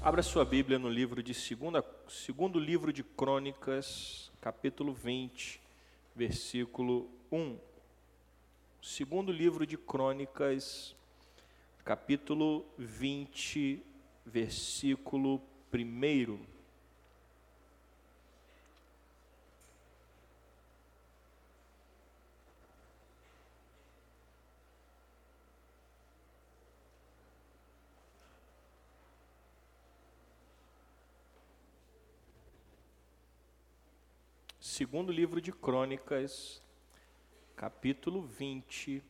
Abra sua Bíblia no livro de segunda, segundo livro de Crônicas, capítulo 20, versículo 1. Segundo livro de Crônicas, capítulo 20, versículo 1. Segundo livro de Crônicas, capítulo 20,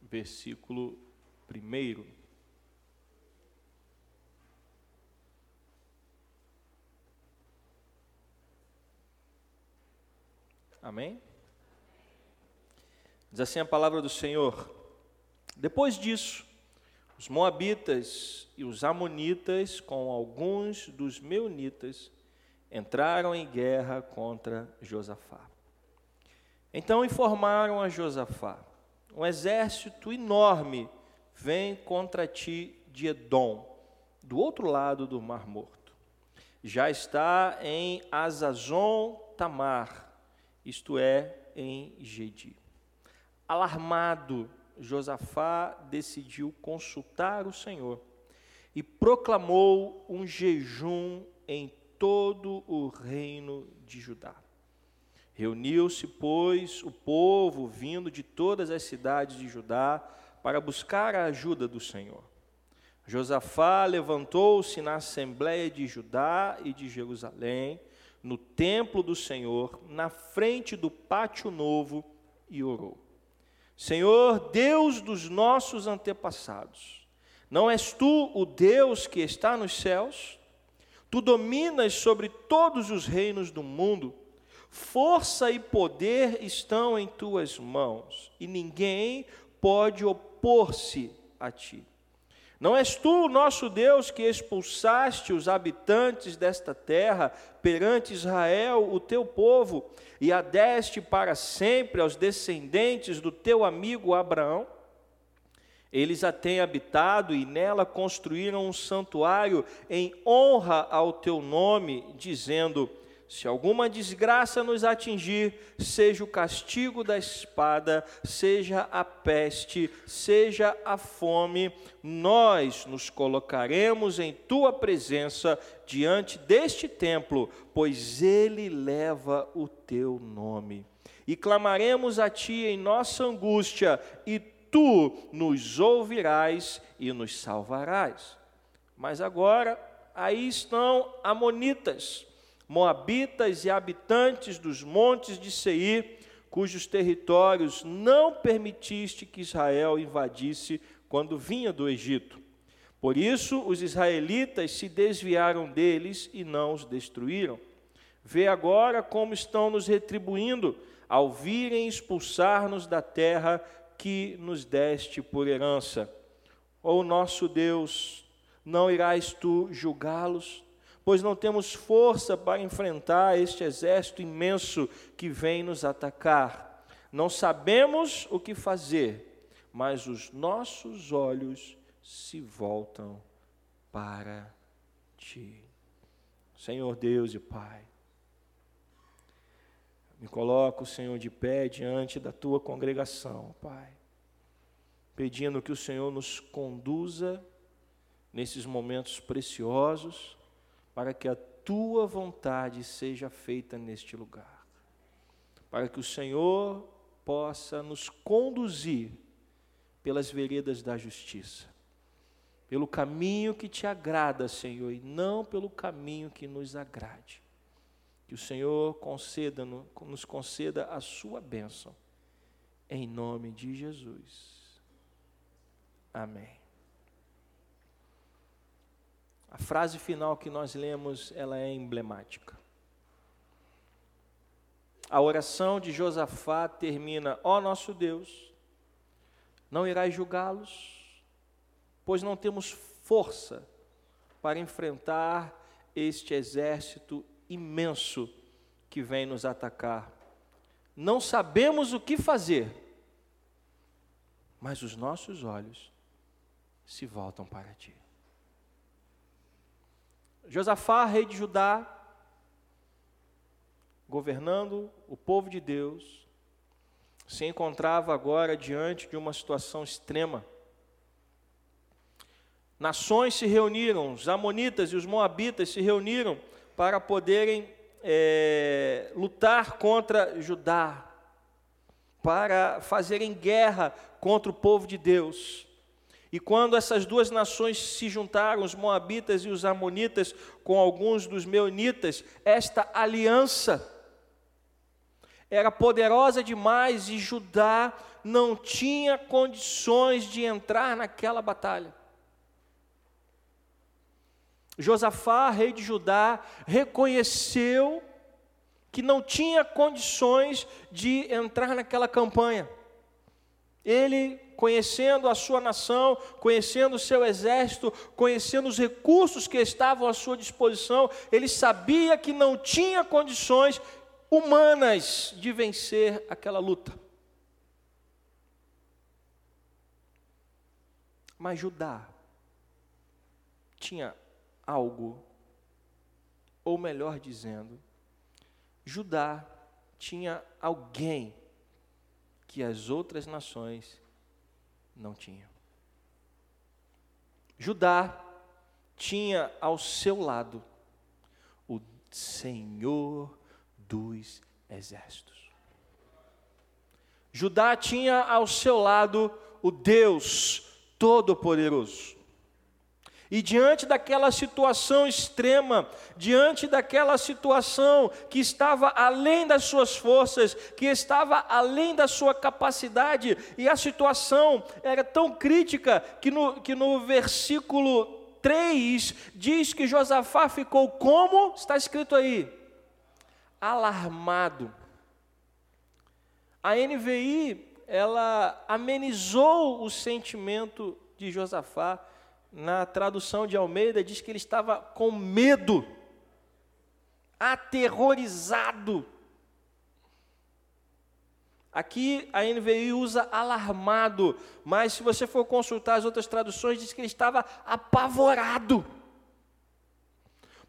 versículo 1. Amém? Diz assim a palavra do Senhor. Depois disso, os Moabitas e os Amonitas, com alguns dos Meunitas, entraram em guerra contra Josafá. Então informaram a Josafá: um exército enorme vem contra ti de Edom, do outro lado do Mar Morto. Já está em Azazon Tamar, isto é, em Gedi. Alarmado, Josafá decidiu consultar o Senhor e proclamou um jejum em todo o reino de Judá. Reuniu-se, pois, o povo vindo de todas as cidades de Judá para buscar a ajuda do Senhor. Josafá levantou-se na assembleia de Judá e de Jerusalém, no templo do Senhor, na frente do pátio novo, e orou: Senhor, Deus dos nossos antepassados, não és tu o Deus que está nos céus? Tu dominas sobre todos os reinos do mundo. Força e poder estão em tuas mãos, e ninguém pode opor-se a ti. Não és tu, nosso Deus, que expulsaste os habitantes desta terra perante Israel, o teu povo, e a deste para sempre aos descendentes do teu amigo Abraão? Eles a têm habitado e nela construíram um santuário em honra ao teu nome, dizendo: Se alguma desgraça nos atingir, seja o castigo da espada, seja a peste, seja a fome, nós nos colocaremos em tua presença diante deste templo, pois ele leva o teu nome. E clamaremos a ti em nossa angústia, e tu nos ouvirás e nos salvarás. Mas agora, aí estão Amonitas, Moabitas e habitantes dos montes de Seir, cujos territórios não permitiste que Israel invadisse quando vinha do Egito. Por isso, os israelitas se desviaram deles e não os destruíram. Vê agora como estão nos retribuindo ao virem expulsar-nos da terra que nos deste por herança. Ó nosso Deus, não irás tu julgá-los? Pois não temos força para enfrentar este exército imenso que vem nos atacar. Não sabemos o que fazer, mas os nossos olhos se voltam para ti. Senhor Deus e Pai, me coloco, Senhor, de pé diante da tua congregação, Pai, pedindo que o Senhor nos conduza nesses momentos preciosos, para que a tua vontade seja feita neste lugar, para que o Senhor possa nos conduzir pelas veredas da justiça, pelo caminho que te agrada, Senhor, e não pelo caminho que nos agrade. Que o Senhor conceda, nos conceda a sua bênção. Em nome de Jesus. Amém. A frase final que nós lemos, ela é emblemática. A oração de Josafá termina: Ó oh, nosso Deus, não irás julgá-los, pois não temos força para enfrentar este exército imenso que vem nos atacar. Não sabemos o que fazer, mas os nossos olhos se voltam para ti. Josafá, rei de Judá, governando o povo de Deus, se encontrava agora diante de uma situação extrema. Nações se reuniram, os Amonitas e os Moabitas se reuniram para poderem é, lutar contra Judá, para fazerem guerra contra o povo de Deus. E quando essas duas nações se juntaram, os Moabitas e os Amonitas, com alguns dos Meunitas, esta aliança era poderosa demais e Judá não tinha condições de entrar naquela batalha. Josafá, rei de Judá, reconheceu que não tinha condições de entrar naquela campanha. Ele, conhecendo a sua nação, conhecendo o seu exército, conhecendo os recursos que estavam à sua disposição, ele sabia que não tinha condições humanas de vencer aquela luta. Mas Judá tinha algo, ou melhor dizendo, Judá tinha alguém que as outras nações não tinham. Judá tinha ao seu lado o Senhor dos exércitos. Judá tinha ao seu lado o Deus Todo-Poderoso. E diante daquela situação extrema, diante daquela situação que estava além das suas forças, que estava além da sua capacidade, e a situação era tão crítica que no, que no versículo 3 diz que Josafá ficou como? Está escrito aí, alarmado. A NVI, ela amenizou o sentimento de Josafá na tradução de Almeida, diz que ele estava com medo, aterrorizado. Aqui a NVI usa alarmado, mas se você for consultar as outras traduções, diz que ele estava apavorado.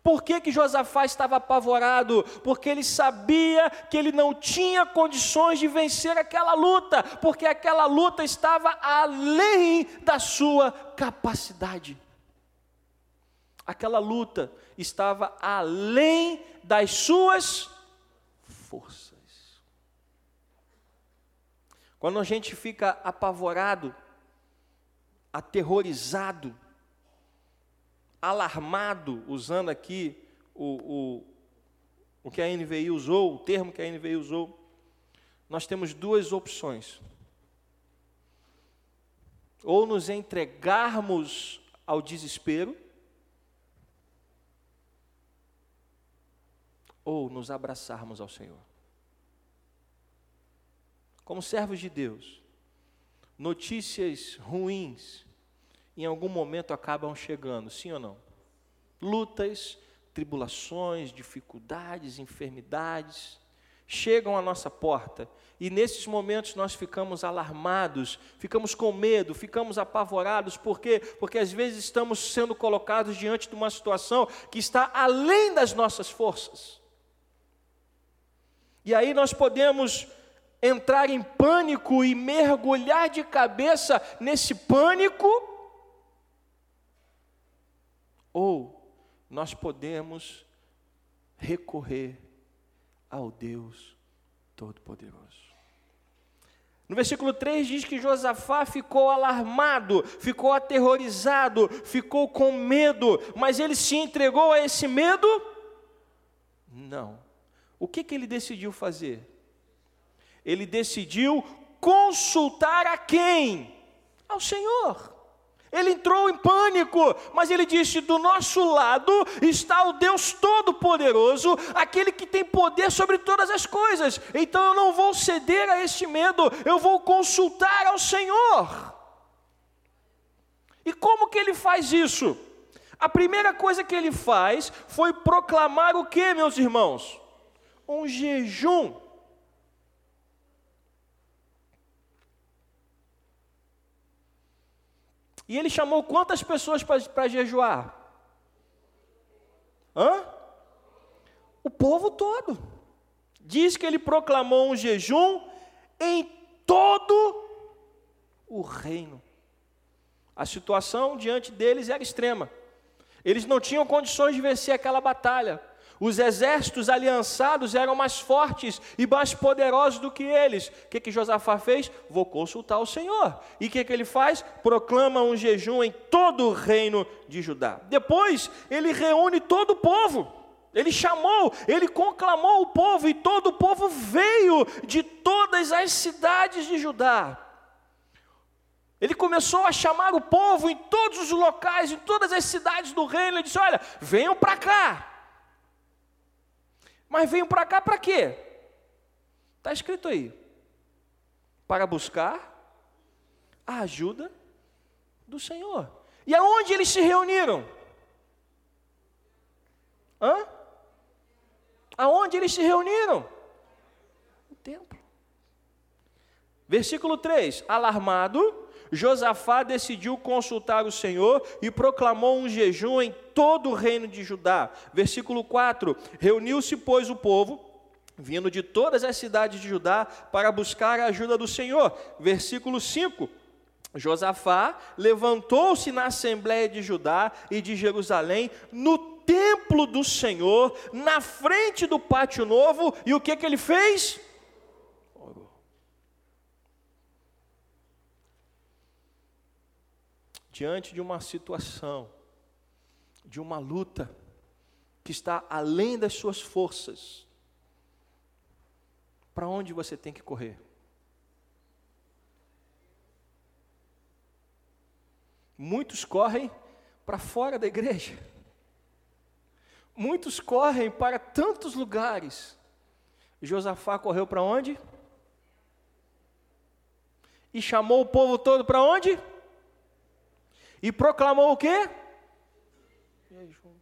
Por que, que Josafá estava apavorado? Porque ele sabia que ele não tinha condições de vencer aquela luta, porque aquela luta estava além da sua capacidade. Aquela luta estava além das suas forças. Quando a gente fica apavorado, aterrorizado, alarmado, usando aqui o, o, o que a NVI usou, o termo que a NVI usou, nós temos duas opções. Ou nos entregarmos ao desespero, ou nos abraçarmos ao Senhor. Como servos de Deus, notícias ruins em algum momento acabam chegando, sim ou não? Lutas, tribulações, dificuldades, enfermidades chegam à nossa porta e nesses momentos nós ficamos alarmados, ficamos com medo, ficamos apavorados, por quê? Porque às vezes estamos sendo colocados diante de uma situação que está além das nossas forças. E aí nós podemos entrar em pânico e mergulhar de cabeça nesse pânico ou nós podemos recorrer ao Deus Todo-Poderoso. No versículo 3 diz que Josafá ficou alarmado, ficou aterrorizado, ficou com medo, mas ele se entregou a esse medo? Não. O que, que ele decidiu fazer? Ele decidiu consultar a quem? Ao Senhor. Ele entrou em pânico, mas ele disse: Do nosso lado está o Deus Todo-Poderoso, aquele que tem poder sobre todas as coisas. Então eu não vou ceder a este medo, eu vou consultar ao Senhor. E como que ele faz isso? A primeira coisa que ele faz foi proclamar o que, meus irmãos? Um jejum. E ele chamou quantas pessoas para jejuar? Hã? O povo todo. Diz que ele proclamou um jejum em todo o reino. A situação diante deles era extrema. Eles não tinham condições de vencer aquela batalha. Os exércitos aliançados eram mais fortes e mais poderosos do que eles. O que, que Josafá fez? Vou consultar o Senhor. E o que, que ele faz? Proclama um jejum em todo o reino de Judá. Depois, ele reúne todo o povo. Ele chamou, ele conclamou o povo, e todo o povo veio de todas as cidades de Judá. Ele começou a chamar o povo em todos os locais, em todas as cidades do reino. Ele disse: Olha, venham para cá. Mas venham para cá para quê? Está escrito aí. Para buscar a ajuda do Senhor. E aonde eles se reuniram? Hã? Aonde eles se reuniram? No templo. Versículo 3: Alarmado, Josafá decidiu consultar o Senhor e proclamou um jejum em todo o reino de Judá. Versículo 4: Reuniu-se, pois, o povo, vindo de todas as cidades de Judá, para buscar a ajuda do Senhor. Versículo 5: Josafá levantou-se na assembléia de Judá e de Jerusalém, no templo do Senhor, na frente do pátio novo, e o que, que ele fez? Diante de uma situação, de uma luta que está além das suas forças, para onde você tem que correr? Muitos correm para fora da igreja. Muitos correm para tantos lugares. Josafá correu para onde? E chamou o povo todo para onde? E proclamou o quê? Jejum.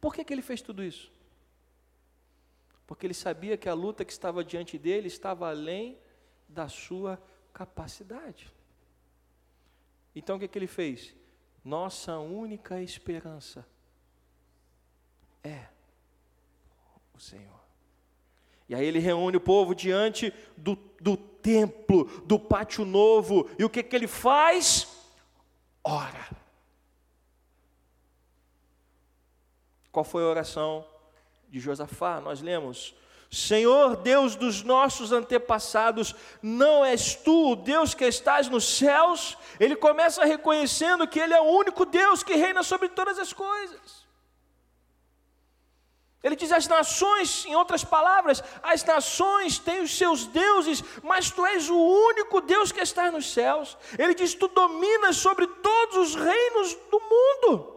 Por que, que ele fez tudo isso? Porque ele sabia que a luta que estava diante dele estava além da sua capacidade. Então o que, que ele fez? Nossa única esperança é o Senhor. E aí ele reúne o povo diante do, do templo, do pátio novo, e o que, que ele faz? Ora. Qual foi a oração de Josafá? Nós lemos: Senhor Deus dos nossos antepassados, não és tu o Deus que estás nos céus? Ele começa reconhecendo que Ele é o único Deus que reina sobre todas as coisas. Ele diz: as nações, em outras palavras, as nações têm os seus deuses, mas tu és o único Deus que está nos céus. Ele diz: tu dominas sobre todos os reinos do mundo.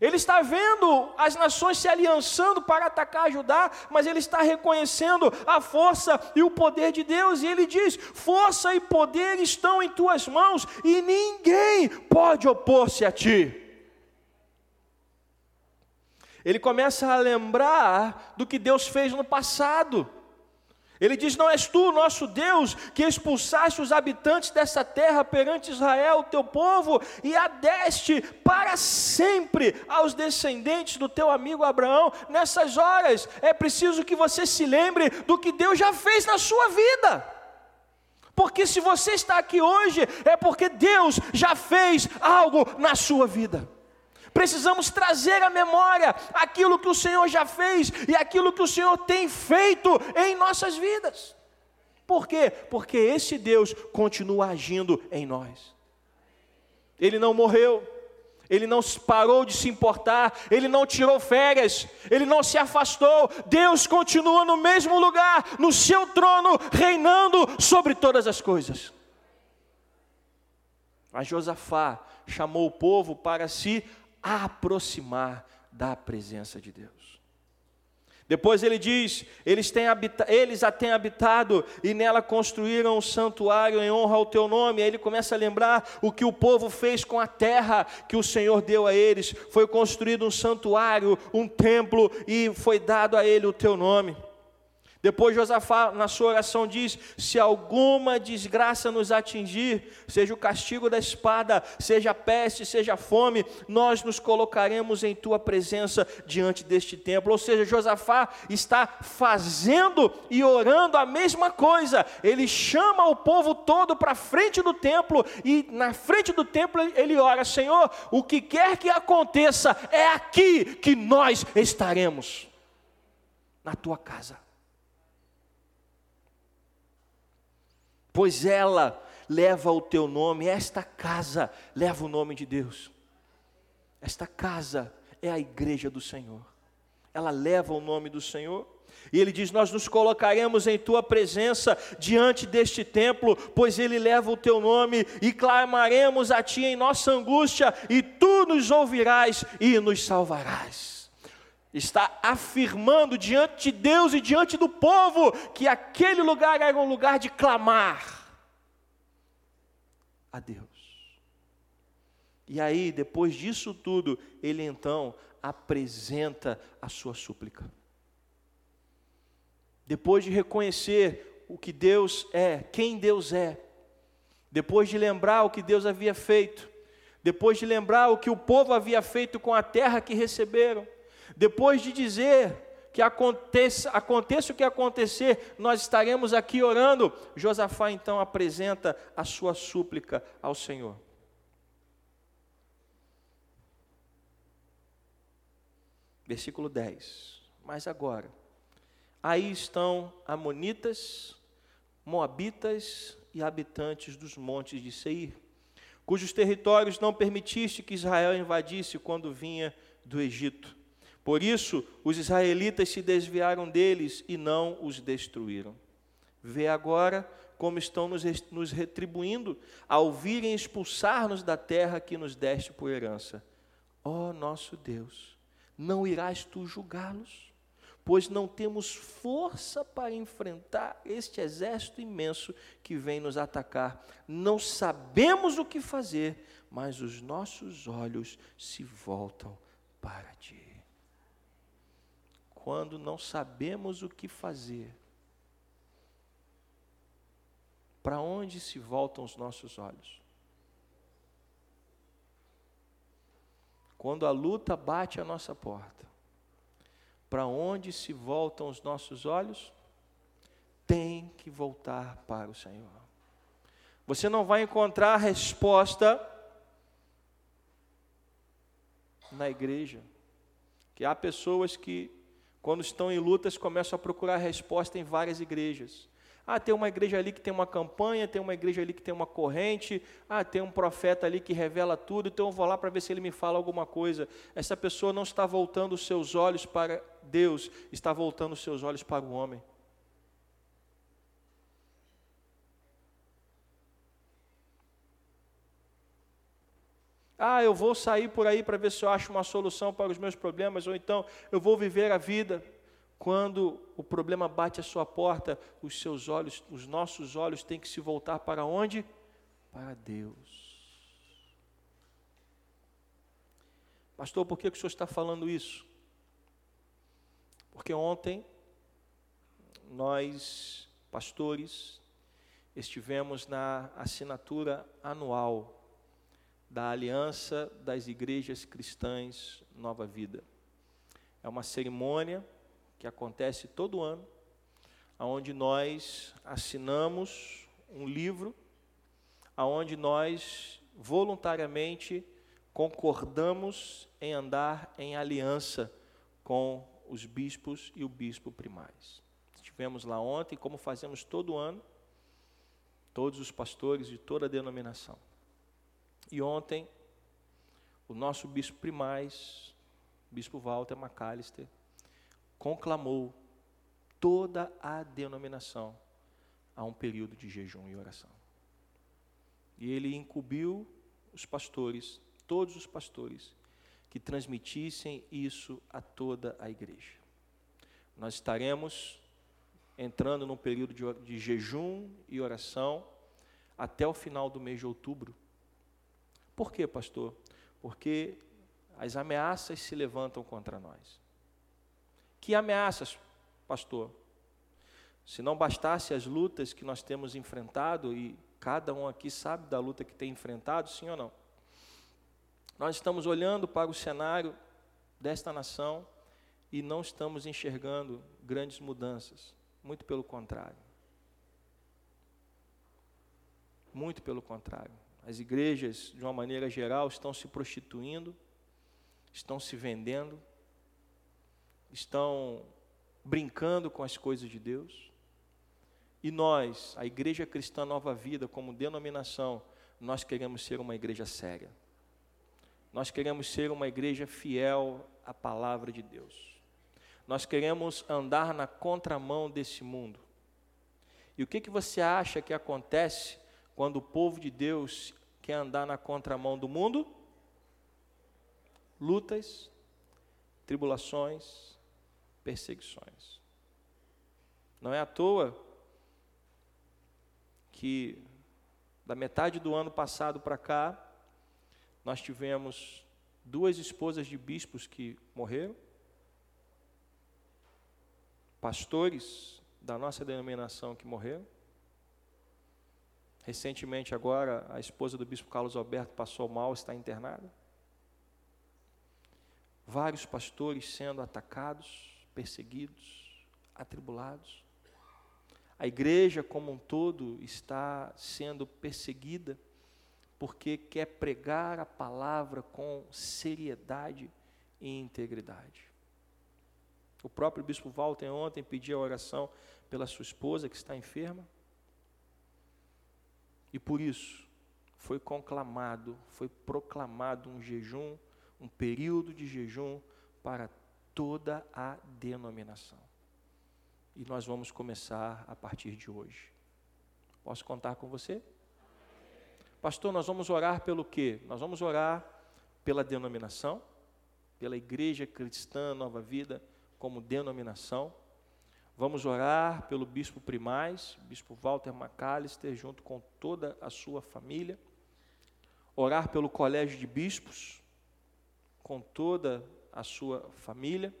Ele está vendo as nações se aliançando para atacar Judá, mas ele está reconhecendo a força e o poder de Deus, e ele diz: força e poder estão em tuas mãos, e ninguém pode opor-se a ti ele começa a lembrar do que Deus fez no passado. Ele diz: Não és tu, nosso Deus, que expulsaste os habitantes dessa terra perante Israel, teu povo, e a deste para sempre aos descendentes do teu amigo Abraão. Nessas horas é preciso que você se lembre do que Deus já fez na sua vida. Porque se você está aqui hoje, é porque Deus já fez algo na sua vida precisamos trazer à memória aquilo que o Senhor já fez e aquilo que o Senhor tem feito em nossas vidas. Por quê? Porque esse Deus continua agindo em nós. Ele não morreu, ele não parou de se importar, ele não tirou férias, ele não se afastou. Deus continua no mesmo lugar, no seu trono, reinando sobre todas as coisas. Mas Josafá chamou o povo para se aproximar da presença de Deus. Depois ele diz: eles, têm eles a têm habitado e nela construíram um santuário em honra ao teu nome. Aí ele começa a lembrar o que o povo fez com a terra que o Senhor deu a eles. Foi construído um santuário, um templo e foi dado a ele o teu nome. Depois Josafá, na sua oração, diz: Se alguma desgraça nos atingir, seja o castigo da espada, seja a peste, seja a fome, nós nos colocaremos em tua presença diante deste templo. Ou seja, Josafá está fazendo e orando a mesma coisa. Ele chama o povo todo para frente do templo e na frente do templo ele ora: Senhor, o que quer que aconteça, é aqui que nós estaremos, na tua casa. Pois ela leva o teu nome, esta casa leva o nome de Deus. Esta casa é a igreja do Senhor. Ela leva o nome do Senhor. E ele diz: Nós nos colocaremos em tua presença diante deste templo, pois ele leva o teu nome, e clamaremos a ti em nossa angústia, e tu nos ouvirás e nos salvarás. Está afirmando diante de Deus e diante do povo que aquele lugar era um lugar de clamar a Deus. E aí, depois disso tudo, ele então apresenta a sua súplica. Depois de reconhecer o que Deus é, quem Deus é, depois de lembrar o que Deus havia feito, depois de lembrar o que o povo havia feito com a terra que receberam, depois de dizer que aconteça, aconteça o que acontecer, nós estaremos aqui orando. Josafá então apresenta a sua súplica ao Senhor. Versículo 10. Mas agora, aí estão Amonitas, Moabitas e habitantes dos montes de Seir, cujos territórios não permitiste que Israel invadisse quando vinha do Egito. Por isso, os israelitas se desviaram deles e não os destruíram. Vê agora como estão nos, retribuindo ao virem expulsar-nos da terra que nos deste por herança. Ó oh, nosso Deus, não irás tu julgá-los? Pois não temos força para enfrentar este exército imenso que vem nos atacar. Não sabemos o que fazer, mas os nossos olhos se voltam para ti quando não sabemos o que fazer. Para onde se voltam os nossos olhos? Quando a luta bate à nossa porta, para onde se voltam os nossos olhos? Tem que voltar para o Senhor. Você não vai encontrar resposta na igreja. Que há pessoas que quando estão em lutas, começam a procurar resposta em várias igrejas. Ah, tem uma igreja ali que tem uma campanha, tem uma igreja ali que tem uma corrente, ah, tem um profeta ali que revela tudo, então eu vou lá para ver se ele me fala alguma coisa. Essa pessoa não está voltando os seus olhos para Deus, está voltando os seus olhos para o homem. Ah, eu vou sair por aí para ver se eu acho uma solução para os meus problemas, ou então eu vou viver a vida. Quando o problema bate à sua porta, os seus olhos, os nossos olhos têm que se voltar para onde? Para Deus. Pastor, por que o senhor está falando isso? Porque ontem nós, pastores, estivemos na assinatura anual da Aliança das Igrejas Cristãs Nova Vida. É uma cerimônia que acontece todo ano, onde nós assinamos um livro, aonde nós voluntariamente concordamos em andar em aliança com os bispos e o bispo primais. Estivemos lá ontem, como fazemos todo ano, todos os pastores de toda a denominação. E ontem, o nosso bispo primaz, bispo Walter McAllister, conclamou toda a denominação a um período de jejum e oração. E ele incumbiu os pastores, todos os pastores, que transmitissem isso a toda a igreja. Nós estaremos entrando num período de, de jejum e oração até o final do mês de outubro por quê, pastor? Porque as ameaças se levantam contra nós. Que ameaças, pastor? Se não bastasse as lutas que nós temos enfrentado, e cada um aqui sabe da luta que tem enfrentado, sim ou não? Nós estamos olhando para o cenário desta nação e não estamos enxergando grandes mudanças, muito pelo contrário. Muito pelo contrário. As igrejas, de uma maneira geral, estão se prostituindo, estão se vendendo, estão brincando com as coisas de Deus. E nós, a Igreja Cristã Nova Vida, como denominação, nós queremos ser uma igreja séria. Nós queremos ser uma igreja fiel à palavra de Deus. Nós queremos andar na contramão desse mundo. E o que, que você acha que acontece quando o povo de Deus quer andar na contramão do mundo? Lutas, tribulações, perseguições. Não é à toa que da metade do ano passado para cá, nós tivemos duas esposas de bispos que morreram, pastores da nossa denominação que morreram, Recentemente, agora, a esposa do bispo Carlos Alberto passou mal, está internada. Vários pastores sendo atacados, perseguidos, atribulados. A igreja como um todo está sendo perseguida porque quer pregar a palavra com seriedade e integridade. O próprio bispo Walter ontem pediu a oração pela sua esposa que está enferma. E por isso foi conclamado, foi proclamado um jejum, um período de jejum para toda a denominação. E nós vamos começar a partir de hoje. Posso contar com você? Pastor, nós vamos orar pelo quê? Nós vamos orar pela denominação, pela Igreja Cristã Nova Vida como denominação Vamos orar pelo bispo primaz, bispo Walter McAllister, junto com toda a sua família. Orar pelo colégio de bispos, com toda a sua família.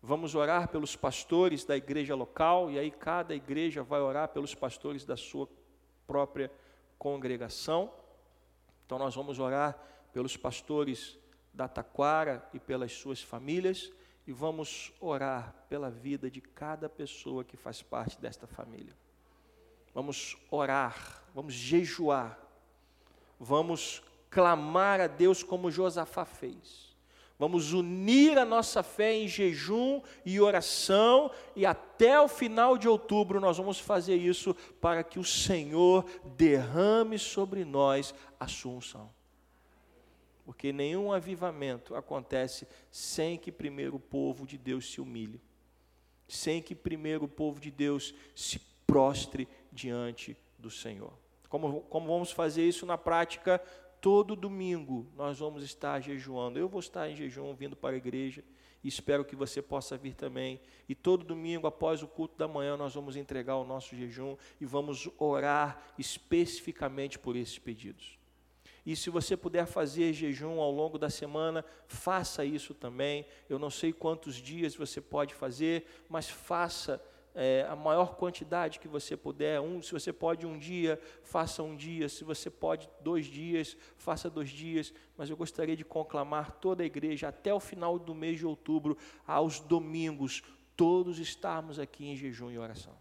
Vamos orar pelos pastores da igreja local, e aí cada igreja vai orar pelos pastores da sua própria congregação. Então nós vamos orar pelos pastores da Taquara e pelas suas famílias e vamos orar pela vida de cada pessoa que faz parte desta família. Vamos orar, vamos jejuar, vamos clamar a Deus como Josafá fez. Vamos unir a nossa fé em jejum e oração, e até o final de outubro nós vamos fazer isso para que o Senhor derrame sobre nós a sua unção porque nenhum avivamento acontece sem que primeiro o povo de Deus se humilhe, sem que primeiro o povo de Deus se prostre diante do Senhor. Como, como vamos fazer isso na prática? Todo domingo nós vamos estar jejuando. Eu vou estar em jejum vindo para a igreja e espero que você possa vir também. E todo domingo, após o culto da manhã, nós vamos entregar o nosso jejum e vamos orar especificamente por esses pedidos. E se você puder fazer jejum ao longo da semana, faça isso também. Eu não sei quantos dias você pode fazer, mas faça é, a maior quantidade que você puder. Um, se você pode um dia, faça um dia. Se você pode dois dias, faça dois dias. Mas eu gostaria de conclamar toda a igreja até o final do mês de outubro, aos domingos, todos estarmos aqui em jejum e oração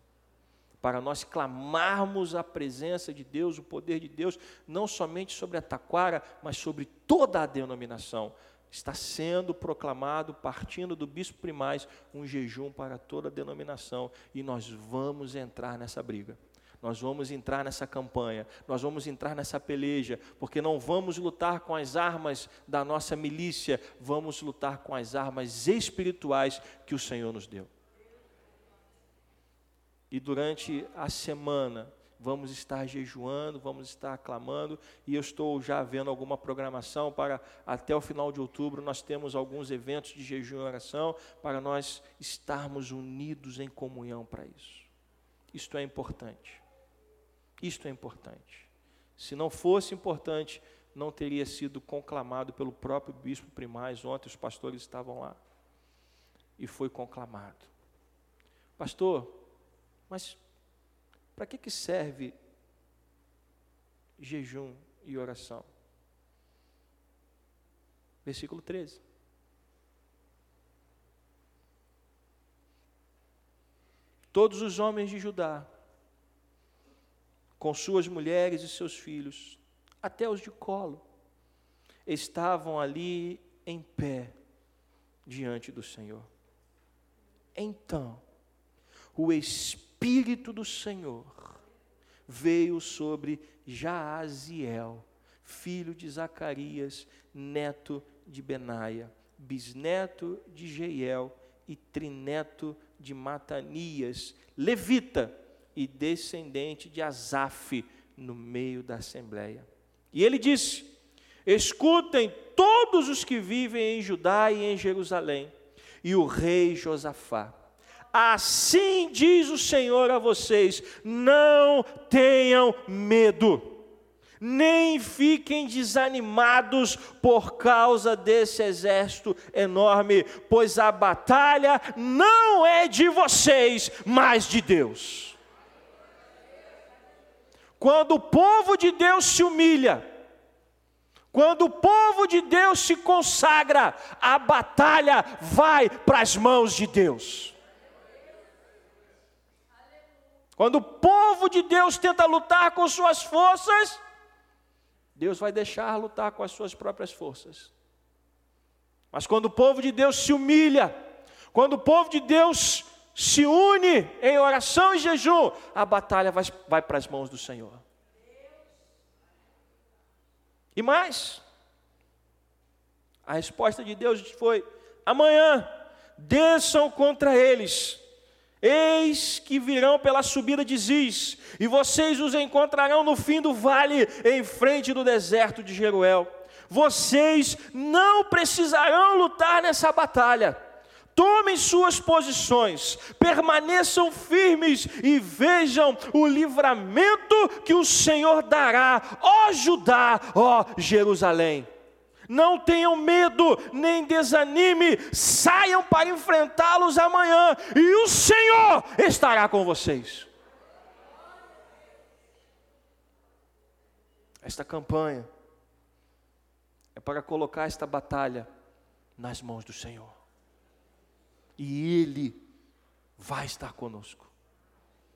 para nós clamarmos a presença de Deus, o poder de Deus, não somente sobre a taquara, mas sobre toda a denominação. Está sendo proclamado, partindo do bispo primaz, um jejum para toda a denominação, e nós vamos entrar nessa briga. Nós vamos entrar nessa campanha, nós vamos entrar nessa peleja, porque não vamos lutar com as armas da nossa milícia, vamos lutar com as armas espirituais que o Senhor nos deu. E durante a semana vamos estar jejuando, vamos estar clamando, e eu estou já vendo alguma programação para até o final de outubro nós temos alguns eventos de jejum e oração para nós estarmos unidos em comunhão para isso. Isto é importante. Isto é importante. Se não fosse importante, não teria sido conclamado pelo próprio bispo primaz. Ontem os pastores estavam lá. E foi conclamado. Pastor, Mas para que, que serve jejum e oração? Versículo 13. Todos os homens de Judá, com suas mulheres e seus filhos, até os de colo, estavam ali em pé diante do Senhor. Então, o Espírito do Senhor veio sobre Jaaziel, filho de Zacarias, neto de Benaia, bisneto de Jeiel e trineto de Matanias, levita e descendente de Asaf, no meio da assembleia. E ele disse: Escutem todos os que vivem em Judá e em Jerusalém, e o rei Josafá. Assim diz o Senhor a vocês: não tenham medo nem fiquem desanimados por causa desse exército enorme, pois a batalha não é de vocês, mas de Deus. Quando o povo de Deus se humilha, quando o povo de Deus se consagra, a batalha vai para as mãos de Deus. Quando o povo de Deus tenta lutar com suas forças, Deus vai deixar lutar com as suas próprias forças. Mas quando o povo de Deus se humilha, quando o povo de Deus se une em oração e jejum, a batalha vai, vai para as mãos do Senhor. E mais, a resposta de Deus foi: amanhã desçam contra eles Eis que virão pela subida de Ziz, e vocês os encontrarão no fim do vale, em frente do deserto de Jeruel. Vocês não precisarão lutar nessa batalha. Tomem suas posições, permaneçam firmes e vejam o livramento que o Senhor dará, ó Judá, ó Jerusalém. Não tenham medo, nem desanime, saiam para enfrentá-los amanhã, e o Senhor estará com vocês. Esta campanha é para colocar esta batalha nas mãos do Senhor, e Ele vai estar conosco,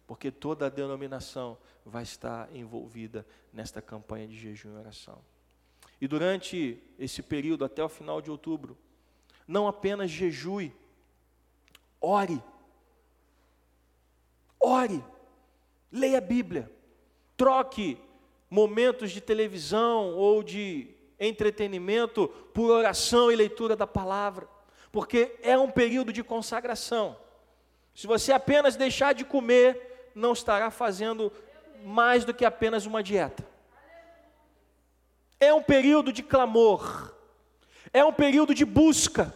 porque toda a denominação vai estar envolvida nesta campanha de jejum e oração. E durante esse período, até o final de outubro, não apenas jejue, ore. Ore, leia a Bíblia, troque momentos de televisão ou de entretenimento por oração e leitura da palavra, porque é um período de consagração. Se você apenas deixar de comer, não estará fazendo mais do que apenas uma dieta. É um período de clamor, é um período de busca,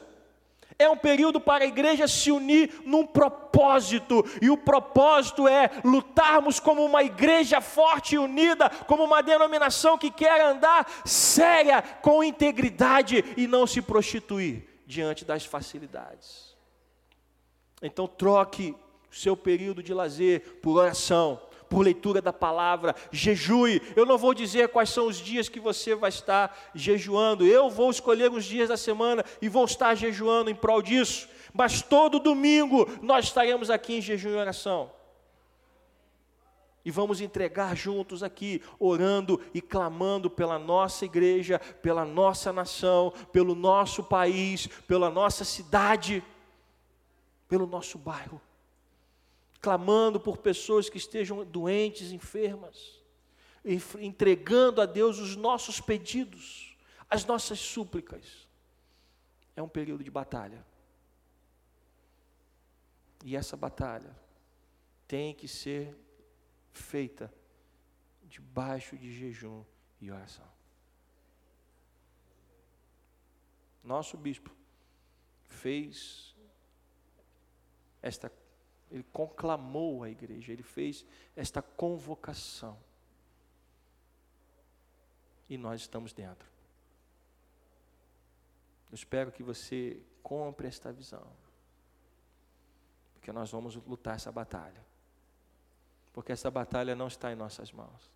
é um período para a igreja se unir num propósito, e o propósito é lutarmos como uma igreja forte e unida, como uma denominação que quer andar séria, com integridade e não se prostituir diante das facilidades. Então, troque seu período de lazer por oração, por leitura da palavra, jejue. Eu não vou dizer quais são os dias que você vai estar jejuando, eu vou escolher os dias da semana e vou estar jejuando em prol disso, mas todo domingo nós estaremos aqui em jejum e oração. E vamos entregar juntos aqui, orando e clamando pela nossa igreja, pela nossa nação, pelo nosso país, pela nossa cidade, pelo nosso bairro clamando por pessoas que estejam doentes, enfermas, entregando a Deus os nossos pedidos, as nossas súplicas. É um período de batalha. E essa batalha tem que ser feita debaixo de jejum e oração. Nosso bispo fez esta ele conclamou a igreja, ele fez esta convocação. E nós estamos dentro. Eu espero que você compre esta visão. Porque nós vamos lutar essa batalha. Porque essa batalha não está em nossas mãos.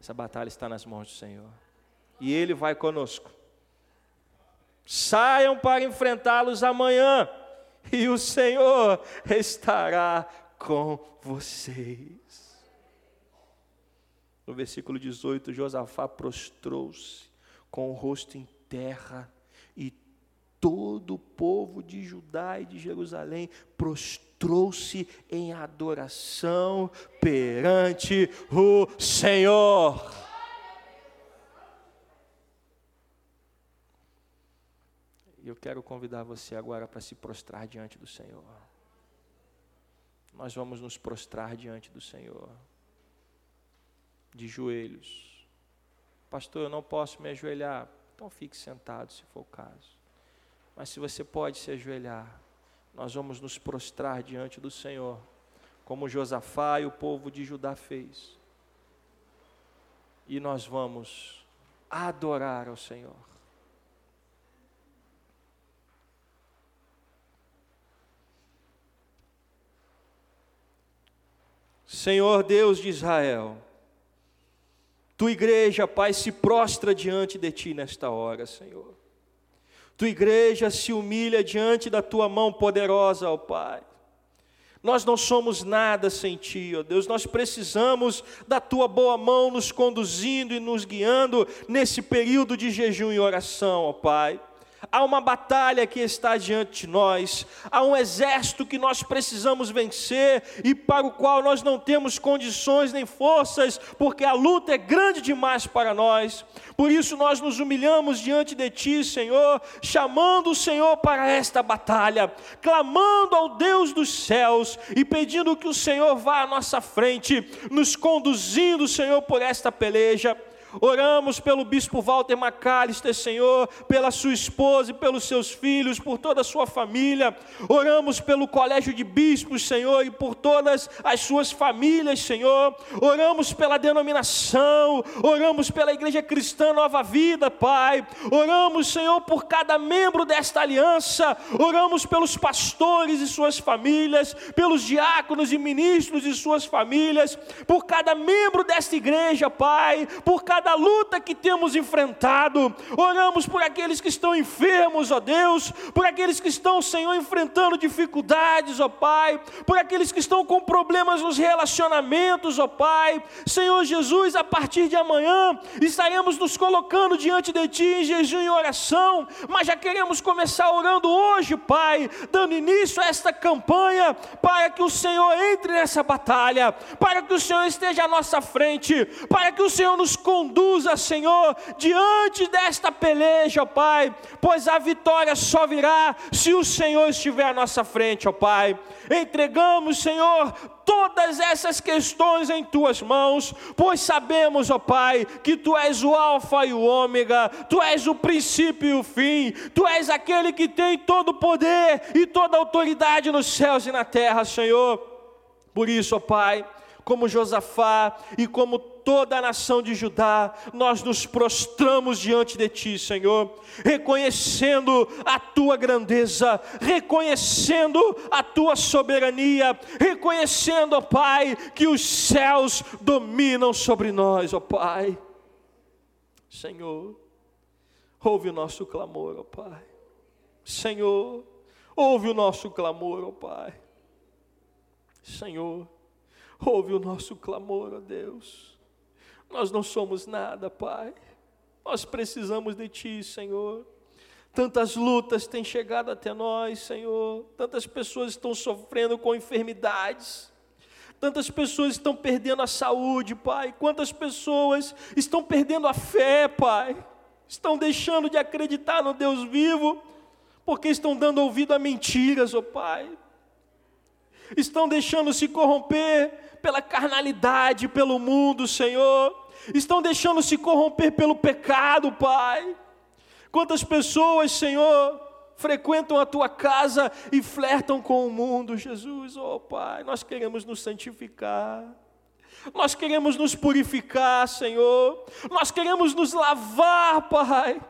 Essa batalha está nas mãos do Senhor. E Ele vai conosco. Saiam para enfrentá-los amanhã, e o Senhor estará com vocês. No versículo 18, Josafá prostrou-se com o rosto em terra, e todo o povo de Judá e de Jerusalém prostrou-se em adoração perante o Senhor. E eu quero convidar você agora para se prostrar diante do Senhor. Nós vamos nos prostrar diante do Senhor, de joelhos. Pastor, eu não posso me ajoelhar. Então fique sentado, se for o caso. Mas se você pode se ajoelhar, nós vamos nos prostrar diante do Senhor, como Josafá e o povo de Judá fez. E nós vamos adorar ao Senhor. Senhor Deus de Israel, tua igreja, Pai, se prostra diante de ti nesta hora, Senhor. Tua igreja se humilha diante da tua mão poderosa, ó Pai. Nós não somos nada sem Ti, ó Deus, nós precisamos da Tua boa mão nos conduzindo e nos guiando nesse período de jejum e oração, ó Pai. Há uma batalha que está diante de nós, há um exército que nós precisamos vencer e para o qual nós não temos condições nem forças, porque a luta é grande demais para nós. Por isso nós nos humilhamos diante de Ti, Senhor, chamando o Senhor para esta batalha, clamando ao Deus dos céus e pedindo que o Senhor vá à nossa frente, nos conduzindo, Senhor, por esta peleja. Oramos pelo bispo Walter Macalister, Senhor, pela sua esposa e pelos seus filhos, por toda a sua família. Oramos pelo colégio de bispos, Senhor, e por todas as suas famílias, Senhor. Oramos pela denominação, oramos pela igreja cristã Nova Vida, Pai. Oramos, Senhor, por cada membro desta aliança. Oramos pelos pastores e suas famílias, pelos diáconos e ministros e suas famílias, por cada membro desta igreja, Pai, por cada cada luta que temos enfrentado. Oramos por aqueles que estão enfermos, ó Deus, por aqueles que estão, Senhor, enfrentando dificuldades, ó Pai, por aqueles que estão com problemas nos relacionamentos, ó Pai. Senhor Jesus, a partir de amanhã estaremos nos colocando diante de Ti em jejum e oração, mas já queremos começar orando hoje, Pai, dando início a esta campanha, para que o Senhor entre nessa batalha, para que o Senhor esteja à nossa frente, para que o Senhor nos conduza conduza, Senhor, diante desta peleja, ó Pai, pois a vitória só virá se o Senhor estiver à nossa frente, ó Pai. Entregamos, Senhor, todas essas questões em tuas mãos, pois sabemos, ó Pai, que tu és o Alfa e o Ômega, tu és o princípio e o fim, tu és aquele que tem todo o poder e toda a autoridade nos céus e na terra, Senhor. Por isso, ó Pai, como Josafá e como toda a nação de Judá, nós nos prostramos diante de Ti, Senhor, reconhecendo a Tua grandeza, reconhecendo a Tua soberania, reconhecendo, ó Pai, que os céus dominam sobre nós, ó Pai. Senhor, ouve o nosso clamor, ó Pai. Senhor, ouve o nosso clamor, ó Pai. Senhor, ouve o nosso clamor, ó Deus. Nós não somos nada, Pai. Nós precisamos de Ti, Senhor. Tantas lutas têm chegado até nós, Senhor. Tantas pessoas estão sofrendo com enfermidades. Tantas pessoas estão perdendo a saúde, Pai. Quantas pessoas estão perdendo a fé, Pai. Estão deixando de acreditar no Deus vivo, porque estão dando ouvido a mentiras, ó oh Pai. Estão deixando se corromper pela carnalidade, pelo mundo, Senhor. Estão deixando se corromper pelo pecado, Pai. Quantas pessoas, Senhor, frequentam a tua casa e flertam com o mundo, Jesus. Oh, Pai, nós queremos nos santificar. Nós queremos nos purificar, Senhor. Nós queremos nos lavar, Pai.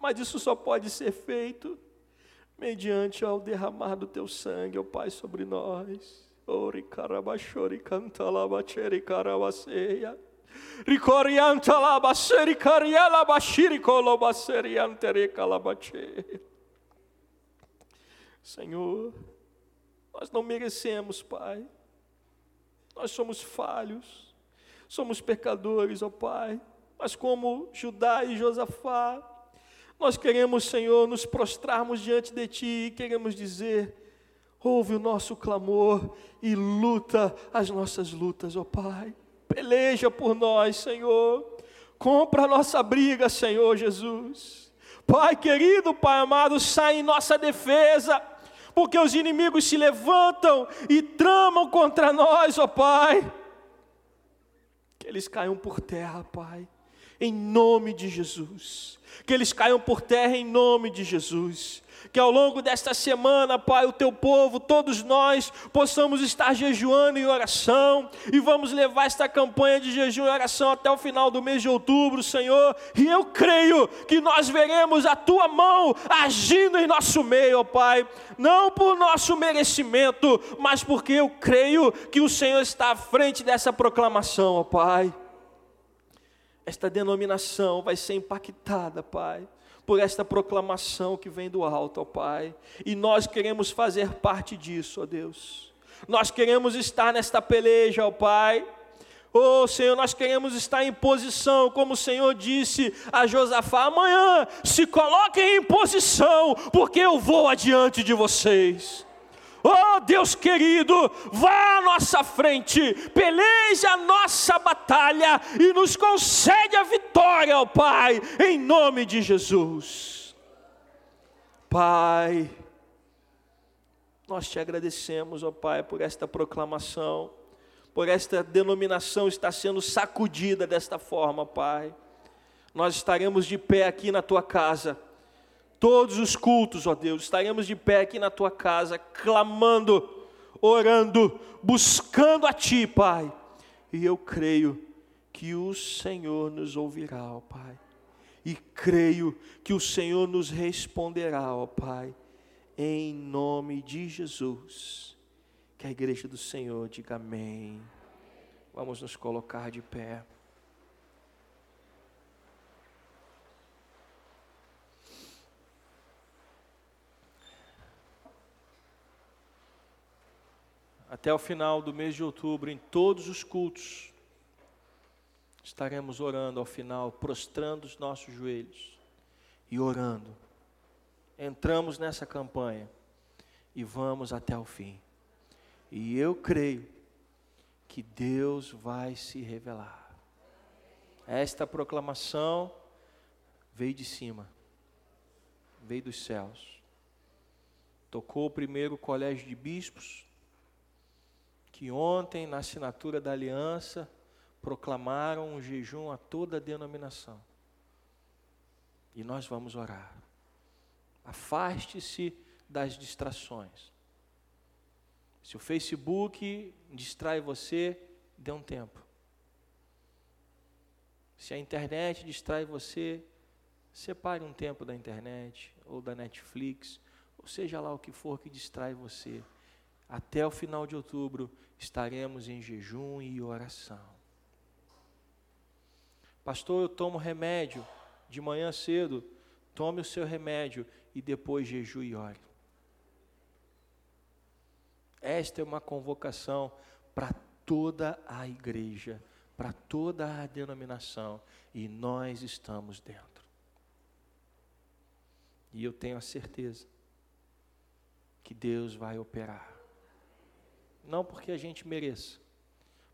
Mas isso só pode ser feito mediante ao derramar do teu sangue, ó oh, Pai, sobre nós. Ori carabashori cantalabacheri carabaseia. Ricorianta labaseri cariela bashiri colobaseri antere calabache. Senhor, nós não merecemos, Pai. Nós somos falhos, somos pecadores, ó Pai. Mas como Judá e Josafá, nós queremos, Senhor, nos prostrarmos diante de Ti e queremos dizer: ouve o nosso clamor e luta as nossas lutas, ó Pai. Peleja por nós, Senhor. Compra a nossa briga, Senhor Jesus. Pai querido, Pai amado, sai em nossa defesa porque os inimigos se levantam e tramam contra nós, ó Pai. Que eles caiam por terra, Pai, em nome de Jesus. Que eles caiam por terra em nome de Jesus que ao longo desta semana, Pai, o teu povo, todos nós, possamos estar jejuando em oração e vamos levar esta campanha de jejum e oração até o final do mês de outubro, Senhor. E eu creio que nós veremos a tua mão agindo em nosso meio, ó Pai, não por nosso merecimento, mas porque eu creio que o Senhor está à frente dessa proclamação, ó Pai. Esta denominação vai ser impactada, Pai por esta proclamação que vem do alto, ó Pai. E nós queremos fazer parte disso, ó Deus. Nós queremos estar nesta peleja, ó Pai. Oh Senhor, nós queremos estar em posição, como o Senhor disse a Josafá: amanhã se coloquem em posição, porque eu vou adiante de vocês. Oh Deus querido, vá à nossa frente, peleja a nossa batalha e nos concede a vitória, ó oh Pai, em nome de Jesus. Pai, nós te agradecemos, ó oh Pai, por esta proclamação, por esta denominação estar sendo sacudida desta forma, Pai. Nós estaremos de pé aqui na tua casa todos os cultos, ó Deus, estaremos de pé aqui na tua casa, clamando, orando, buscando a Ti, Pai. E eu creio que o Senhor nos ouvirá, ó Pai. E creio que o Senhor nos responderá, ó Pai, em nome de Jesus. Que a igreja do Senhor diga amém. Vamos nos colocar de pé. Até o final do mês de outubro, em todos os cultos, estaremos orando ao final, prostrando os nossos joelhos e orando. Entramos nessa campanha e vamos até o fim. E eu creio que Deus vai se revelar. Esta proclamação veio de cima, veio dos céus. Tocou o primeiro colégio de bispos, que ontem, na assinatura da aliança, proclamaram um jejum a toda a denominação. E nós vamos orar. Afaste-se das distrações. Se o Facebook distrai você, dê um tempo. Se a internet distrai você, separe um tempo da internet ou da Netflix, ou seja lá o que for que distrai você até o final de outubro estaremos em jejum e oração. Pastor, eu tomo remédio de manhã cedo. Tome o seu remédio e depois jejue e ore. Esta é uma convocação para toda a igreja, para toda a denominação, e nós estamos dentro. E eu tenho a certeza que Deus vai operar não porque a gente mereça,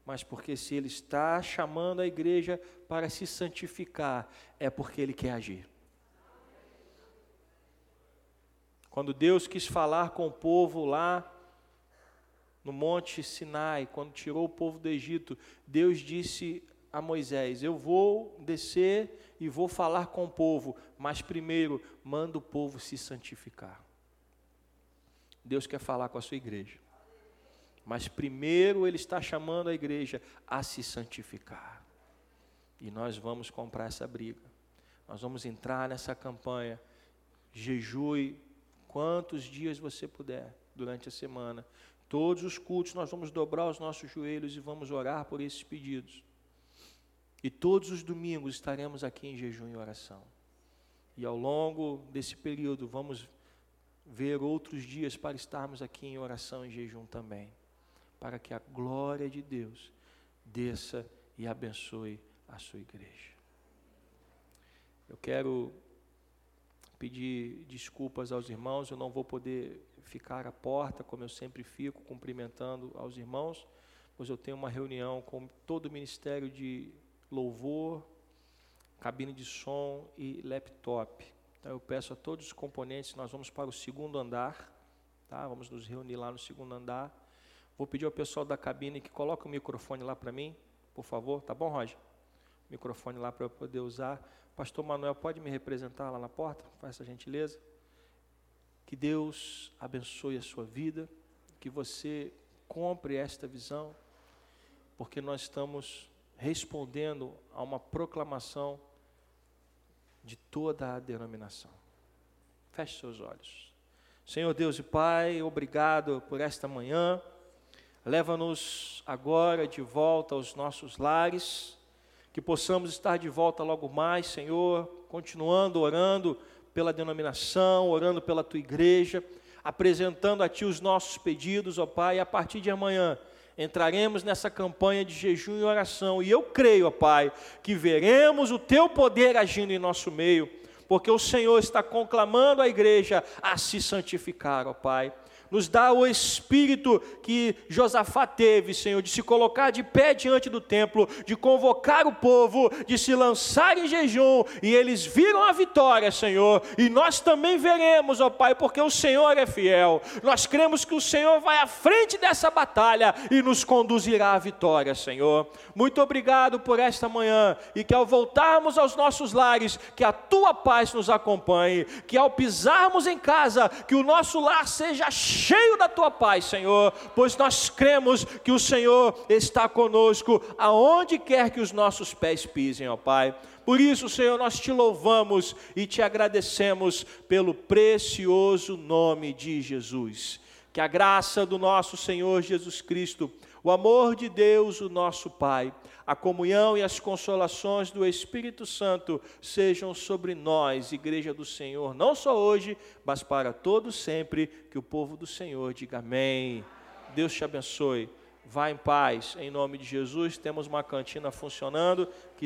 mas porque se Ele está chamando a igreja para se santificar, é porque Ele quer agir. Quando Deus quis falar com o povo lá no Monte Sinai, quando tirou o povo do Egito, Deus disse a Moisés: Eu vou descer e vou falar com o povo, mas primeiro manda o povo se santificar. Deus quer falar com a sua igreja. Mas primeiro ele está chamando a igreja a se santificar. E nós vamos comprar essa briga. Nós vamos entrar nessa campanha. Jejue quantos dias você puder durante a semana. Todos os cultos nós vamos dobrar os nossos joelhos e vamos orar por esses pedidos. E todos os domingos estaremos aqui em jejum e oração. E ao longo desse período vamos ver outros dias para estarmos aqui em oração e jejum também, para que a glória de Deus desça e abençoe a sua igreja. Eu quero pedir desculpas aos irmãos, eu não vou poder ficar à porta, como eu sempre fico, cumprimentando aos irmãos, pois eu tenho uma reunião com todo o ministério de louvor, cabine de som e laptop. Então eu peço a todos os componentes, nós vamos para o segundo andar, tá? Vamos nos reunir lá no segundo andar. Vou pedir ao pessoal da cabine que coloque o microfone lá para mim, por favor, tá bom, Roger? microfone lá para eu poder usar. Pastor Manuel, pode me representar lá na porta? Faça essa gentileza. Que Deus abençoe a sua vida, que você compre esta visão, porque nós estamos respondendo a uma proclamação de toda a denominação. Feche seus olhos. Senhor Deus e Pai, obrigado por esta manhã. Leva-nos agora de volta aos nossos lares, que possamos estar de volta logo mais, Senhor, continuando orando pela denominação, orando pela tua igreja, apresentando a Ti os nossos pedidos, ó Pai, a partir de amanhã entraremos nessa campanha de jejum e oração, e eu creio, ó Pai, que veremos o Teu poder agindo em nosso meio, porque o Senhor está conclamando a igreja a se santificar, ó Pai nos dá o espírito que Josafá teve, Senhor, de se colocar de pé diante do templo, de convocar o povo, de se lançar em jejum, e eles viram a vitória, Senhor, e nós também veremos, ó Pai, porque o Senhor é fiel. Nós cremos que o Senhor vai à frente dessa batalha e nos conduzirá à vitória, Senhor. Muito obrigado por esta manhã e que ao voltarmos aos nossos lares, que a tua paz nos acompanhe, que ao pisarmos em casa, que o nosso lar seja cheio cheio da tua paz, Senhor, pois nós cremos que o Senhor está conosco aonde quer que os nossos pés pisem, ó Pai. Por isso, Senhor, nós te louvamos e te agradecemos pelo precioso nome de Jesus. Que a graça do nosso Senhor Jesus Cristo, o amor de Deus, o nosso Pai, a comunhão e as consolações do Espírito Santo sejam sobre nós, Igreja do Senhor, não só hoje, mas para todos sempre. Que o povo do Senhor diga amém. Deus te abençoe. Vá em paz, em nome de Jesus. Temos uma cantina funcionando.